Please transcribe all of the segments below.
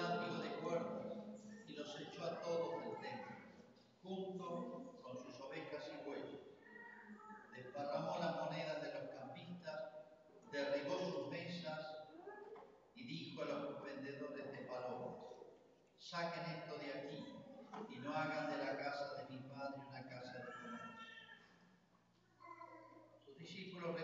de cuerno y los echó a todos del templo, junto con sus ovejas y bueyes. Desparramó las monedas de los campistas, derribó sus mesas y dijo a los vendedores de palomas, saquen esto de aquí y no hagan de la casa de mi padre una casa de comercio. Sus discípulos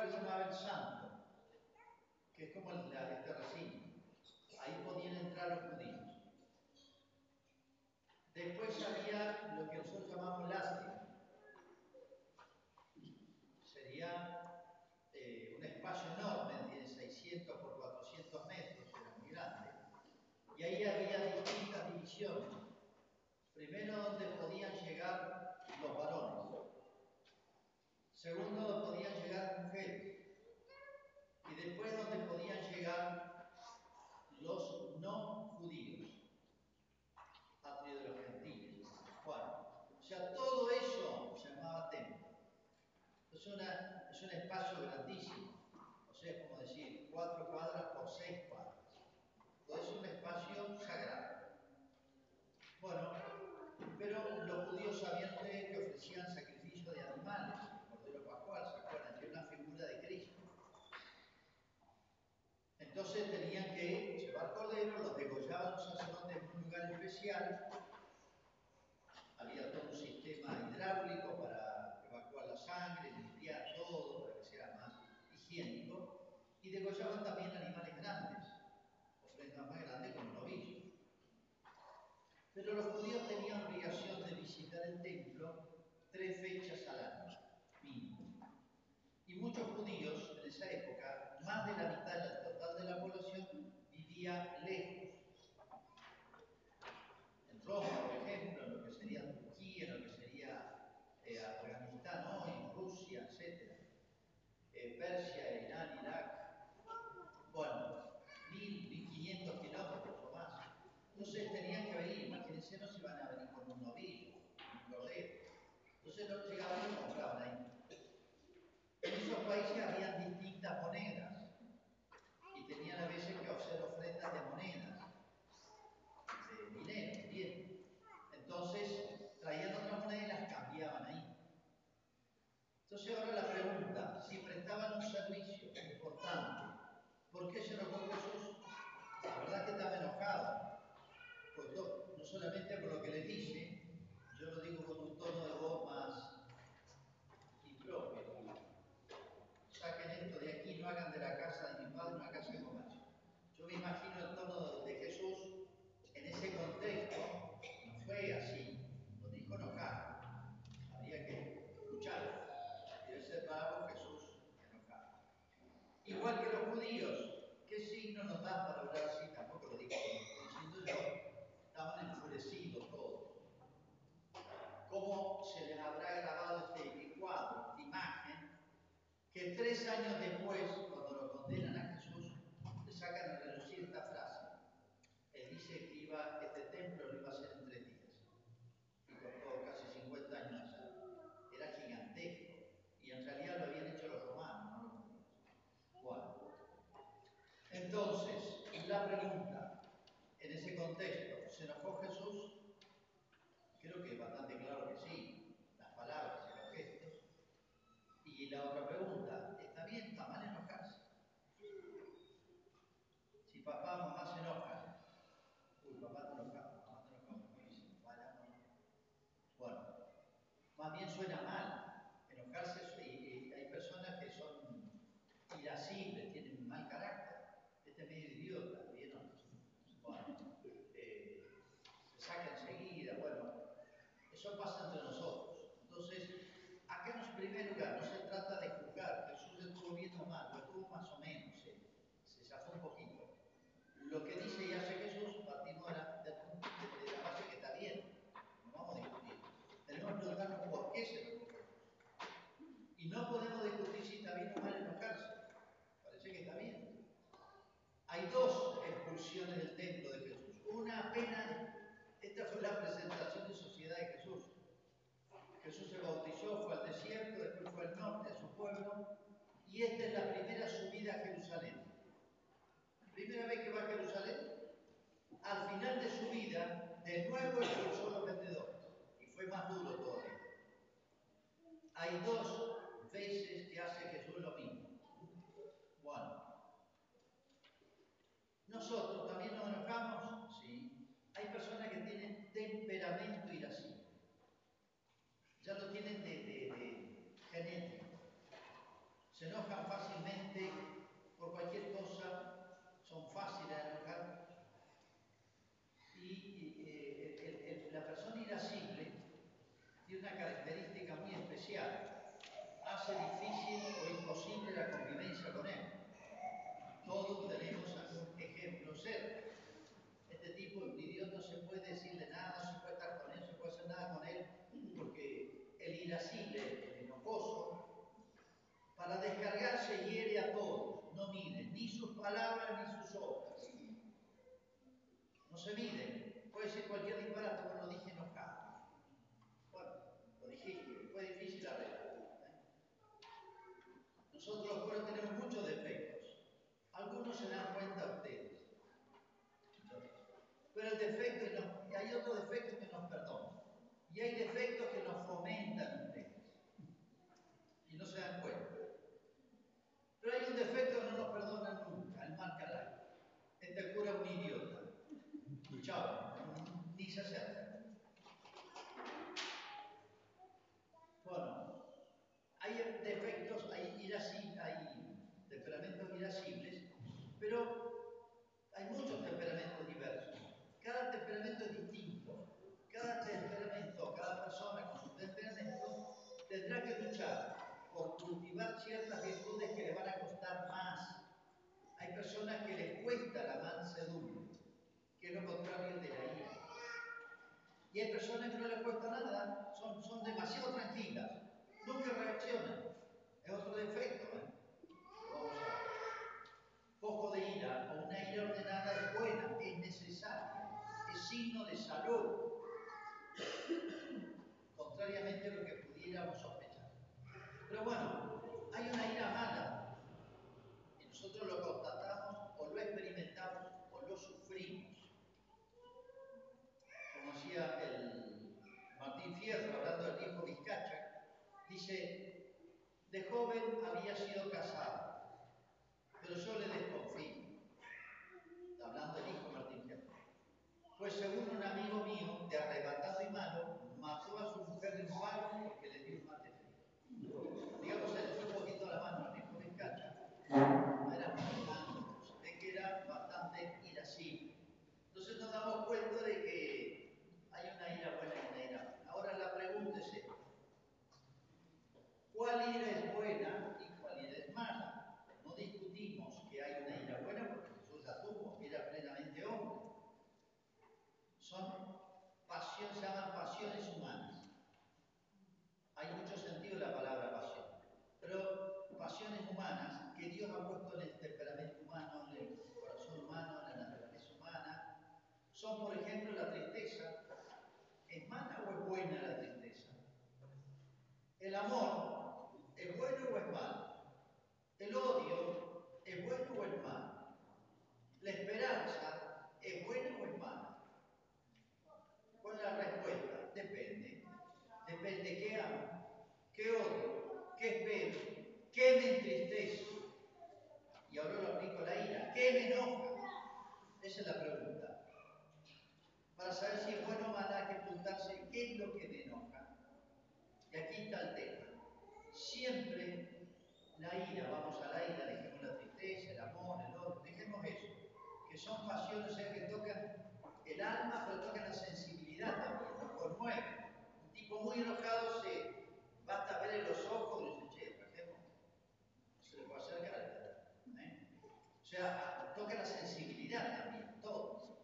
God's begotten Son. grandísimo. O sea, como decir, cuatro cuadras por seis cuadras. Todo es un espacio sagrado. Bueno, pero los judíos sabían pero los judíos tenían obligación de visitar el templo tres fechas al año, mínimo. Y muchos judíos en esa época, más de la mitad del total de la población, vivía lejos stood up to God. y esta es la primera subida a Jerusalén. Primera vez que va a Jerusalén, al final de su vida, de nuevo expulsó a los vendedores y fue más duro todavía. Hay dos mide mansedumbre, que es lo contrario de la ira. Y hay personas que no les cuesta nada, son, son demasiado tranquilas, nunca reaccionan. Es otro defecto. ¿eh? Poco de ira o una ira ordenada es buena, es necesaria, es signo de salud, de joven había sido casado, pero yo le desconfío. Hablando del hijo Martín Fierro. Pues según un amigo mío, de arrebatado y malo, mató a su mujer de un palo porque le dio un mate frío. Digamos, se le fue un poquito a la mano al hijo Vizcacha. No era muy malo, se ve que era bastante irascible. Entonces nos damos cuenta de que hay una ira buena y una ira mala. Ahora la pregunta es esta. ¿Cuál ira es buena y cuál ira es mala? No discutimos que hay una ira buena porque Jesús la tuvo, era plenamente hombre. Son pasiones, se llaman pasiones humanas. Hay mucho sentido en la palabra pasión, pero pasiones humanas que Dios ha puesto en el temperamento humano, en el corazón humano, en la naturaleza humana, son, por ejemplo, la tristeza. ¿Es mala o es buena la tristeza? El amor, ¿es bueno o es malo? El odio, ¿es bueno o es malo? La esperanza, ¿es buena o es mala? ¿Cuál es la respuesta? Depende. Depende qué amo, qué odio, qué espero, me entristece. Y ahora lo aplico la ira. ¿Qué me enoja? Esa es la pregunta. Para saber si es bueno o mala hay que preguntarse qué es lo que me enoja. Y aquí está el tema. Siempre la ira, vamos a la ira, dejemos la tristeza, el amor, el odio, dejemos eso, que son pasiones que tocan el alma, pero tocan la sensibilidad también, nos conmueven. Un tipo muy enojado se basta ver en los ojos y dice, che, dejemos, no se le puede acercar. ¿eh? O sea, toca la sensibilidad también, todo.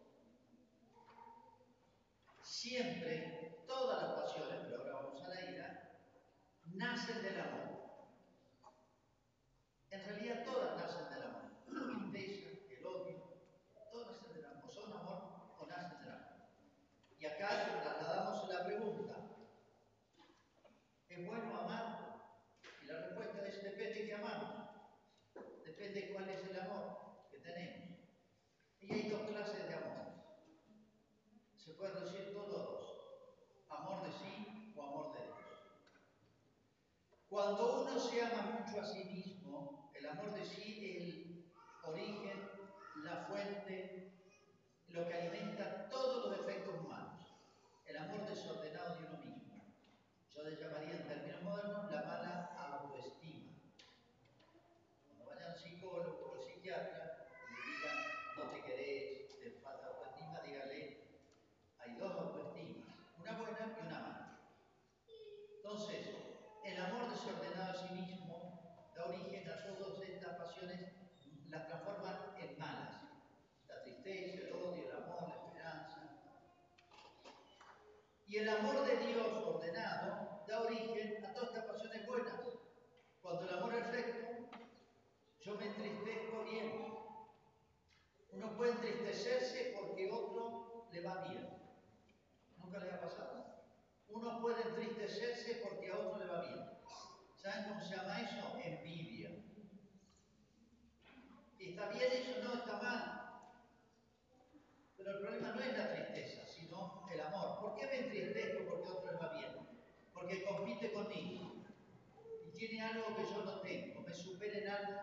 Siempre, todas las pasiones, pero ahora vamos a la ira, nacen del amor. En realidad todas nacen del amor. La tristeza, el odio, todas nacen del amor. Son amor o nacen del amor. Y acá trasladamos la pregunta. ¿Es bueno amar? Y la respuesta es depende que amamos. Depende cuál es el amor que tenemos. Y hay dos clases de amor. Se puede decir todos dos. Amor de sí o amor de Dios. Cuando uno se ama mucho a sí mismo, el amor de sí es el origen, la fuente, lo que alimenta todos los defectos humanos. El amor desordenado de uno mismo. Yo le llamaría en términos modernos la mala autoestima. Cuando vaya al psicólogo o al psiquiatra y le digan no te querés, te falta autoestima, dígale hay dos autoestimas, una buena y una mala. Entonces, el amor desordenado a sí mismo da origen a todas estas pasiones, las transforman en malas. La tristeza, el odio, el amor, la esperanza. El amor de Dios ordenado da origen a todas estas pasiones buenas. Cuando el amor es recto, yo me entristezco bien. Uno puede entristecerse porque otro le va bien. ¿Nunca le ha pasado? Uno puede entristecerse porque a otro le va bien. ¿Saben cómo se llama eso? Envidia. ¿Está bien eso? No, está mal. Pero el problema no es la tristeza, sino el amor. ¿Por qué me entristezco porque a otro le va bien? Porque compite conmigo. Y algo que yo no tengo. Me supera en algo.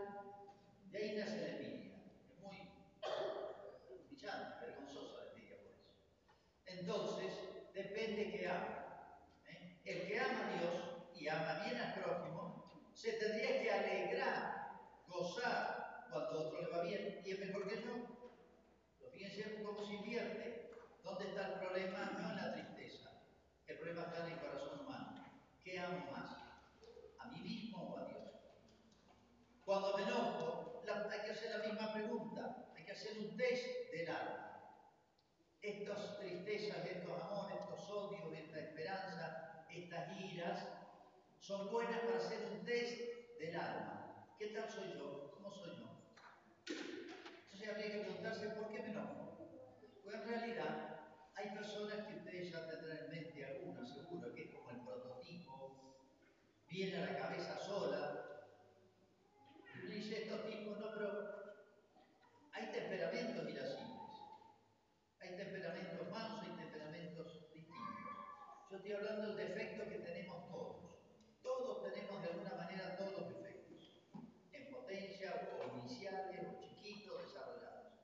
De ahí nace la envidia. Es muy brillante, vergonzosa la envidia por eso. Entonces, depende que ama. ¿eh? El que ama a Dios y ama bien al prójimo, se tendría que alegrar, gozar cuando otro le va bien y es mejor que yo. Pero fíjense cómo se invierte. ¿Dónde está el problema? No en la tristeza. El problema está en el corazón humano. ¿Qué amo más? ¿A mí mismo o a Dios? Cuando me enojo, hay que hacer la misma pregunta. Hay que hacer un test del alma estas tristezas, estos amores, estos odios, esta esperanza, estas iras, son buenas para hacer un test del alma. ¿Qué tal soy yo? ¿Cómo soy yo? Entonces habría que preguntarse por qué me enojo. Pues en realidad hay personas que ustedes ya tendrán en mente alguna, seguro, que es como el prototipo, viene a la cabeza sola dice estos tipos, no, pero hay temperamentos irascibles, hay temperamentos malos, hay temperamentos distintos. Yo estoy hablando del defecto que tenemos todos. Todos tenemos de alguna manera todos defectos, en potencia o iniciales o chiquitos, desarrollados.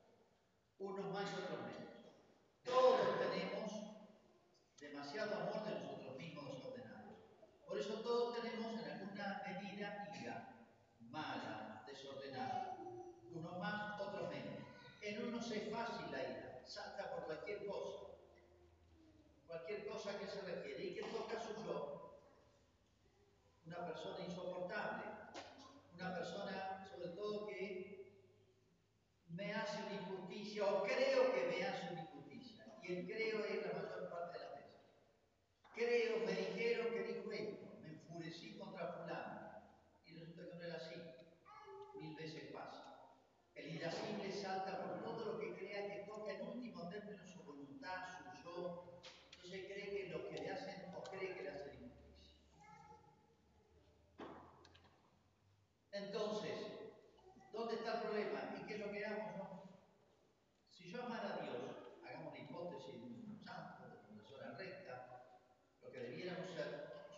Unos más y otros menos. Todos tenemos demasiado amor de nosotros mismos desordenados. Por eso todos tenemos en alguna medida ira mala es fácil la ira, salta por cualquier cosa, cualquier cosa que se refiere. ¿Y que en todo yo? Una persona insoportable, una persona sobre todo que me hace una injusticia o cree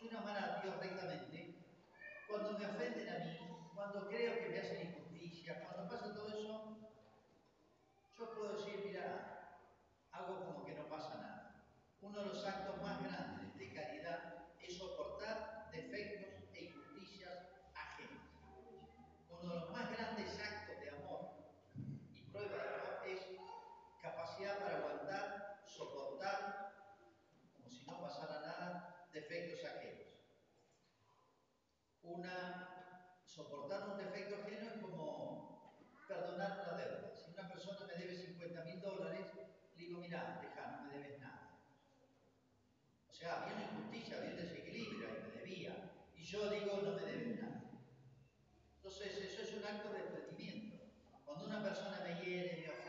acostumbro a amar a Dios rectamente, cuando me ofenden a mí, cuando creo que me hacen injusticia, cuando pasa todo eso, yo puedo decir, mira, hago como que no pasa nada. Uno de los actos más grandes de caridad deja, no me debes nada. O sea, había una injusticia, había un desequilibrio y me debía. Y yo digo, no me debes nada. Entonces, eso es un acto de rendimiento. Cuando una persona me hiere, me ofende,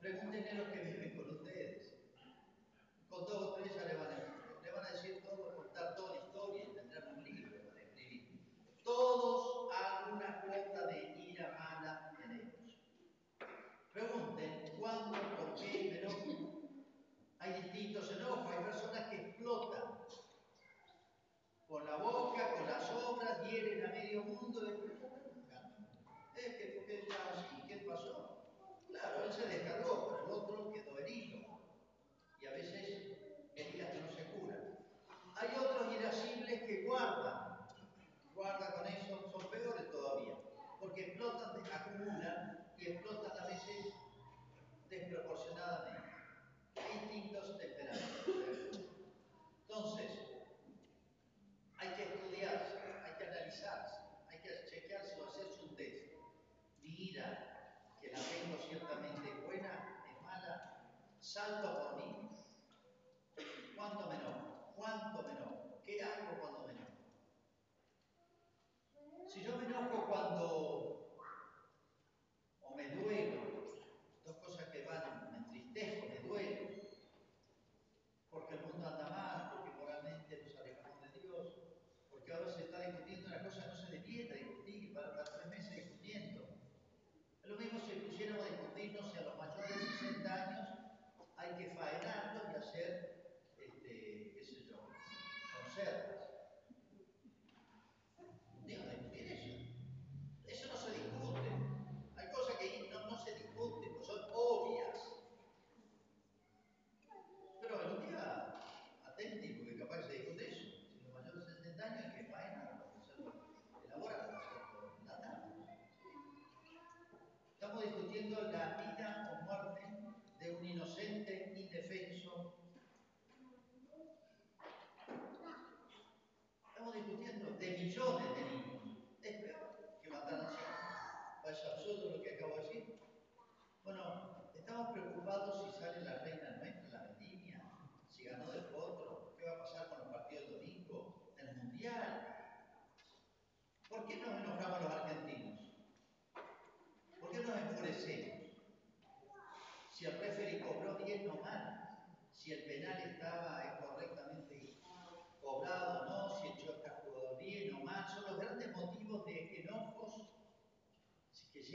Pregúntenle a los que viven con ustedes. Con dos o tres ya le van a decir, le van a decir todo, contar toda la historia, tendrán un libro para escribir. Todos alguna cuota de ira mala tenemos. Pregunten cuándo, por qué me enojo. Hay distintos enojos, hay personas que explotan con la boca, con las obras, hieren a medio mundo. De... Es que, ¿por qué está así? ¿Qué pasó? cada es absurdo lo que acabo de decir. Bueno, estamos preocupados si sale la reina nuestra, la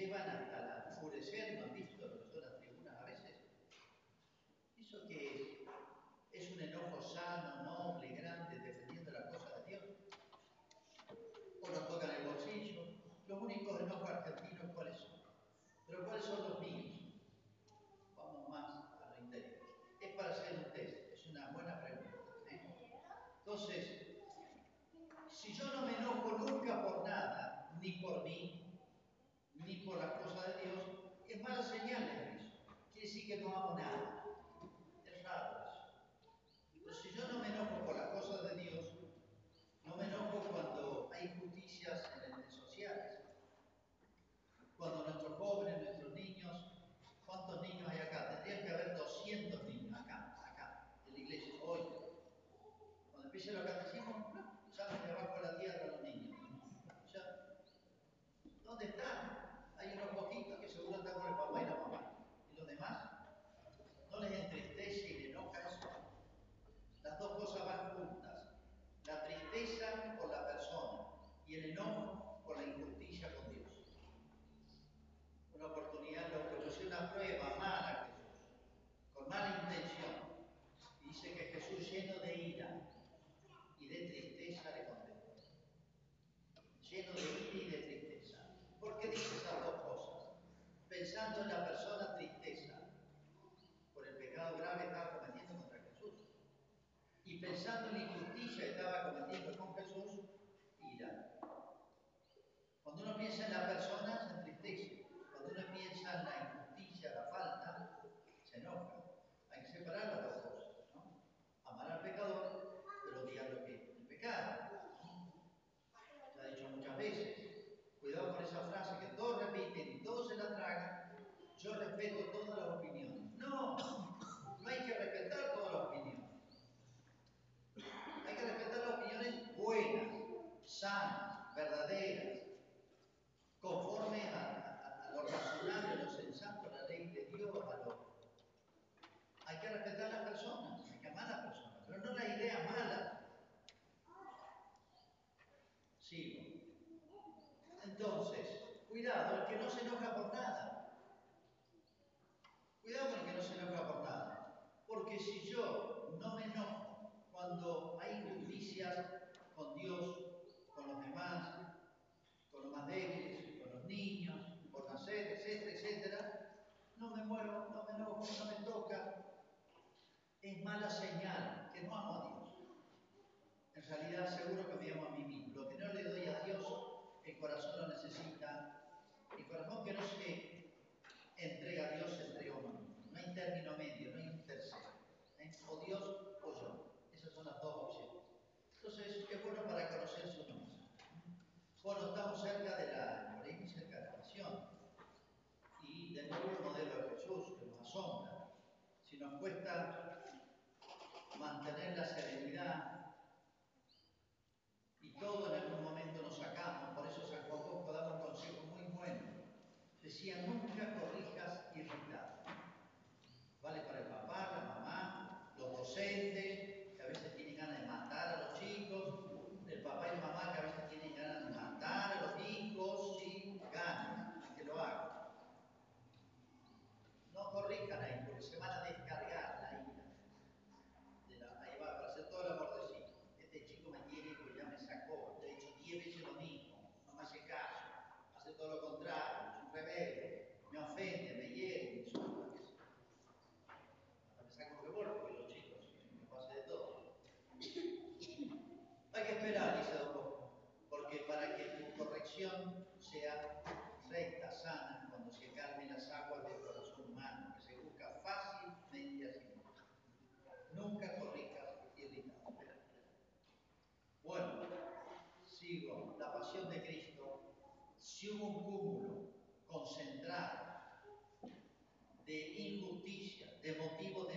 llevan hasta la enfurecer, ¿no han visto los de las tribunas a veces? ¿Eso qué es? ¿Es un enojo sano, noble, grande, defendiendo la cosa de Dios? ¿O nos tocan el bolsillo? Los únicos enojos argentinos, ¿cuáles son? Pero ¿cuáles son los míos? Vamos más a lo interior. Es para hacer un test, es una buena pregunta. ¿eh? Entonces, si yo no me enojo nunca por nada, ni por mí, por las cosas de Dios, es mala señal de Cristo. Quiere decir que no amo nada. Entonces, es bueno para conocer su nombre. Bueno, estamos cerca de la Morín, cerca de la pasión. Y de nuevo modelo de Jesús que nos asombra. Si nos cuesta hubo un cúmulo concentrado de injusticia, de motivos de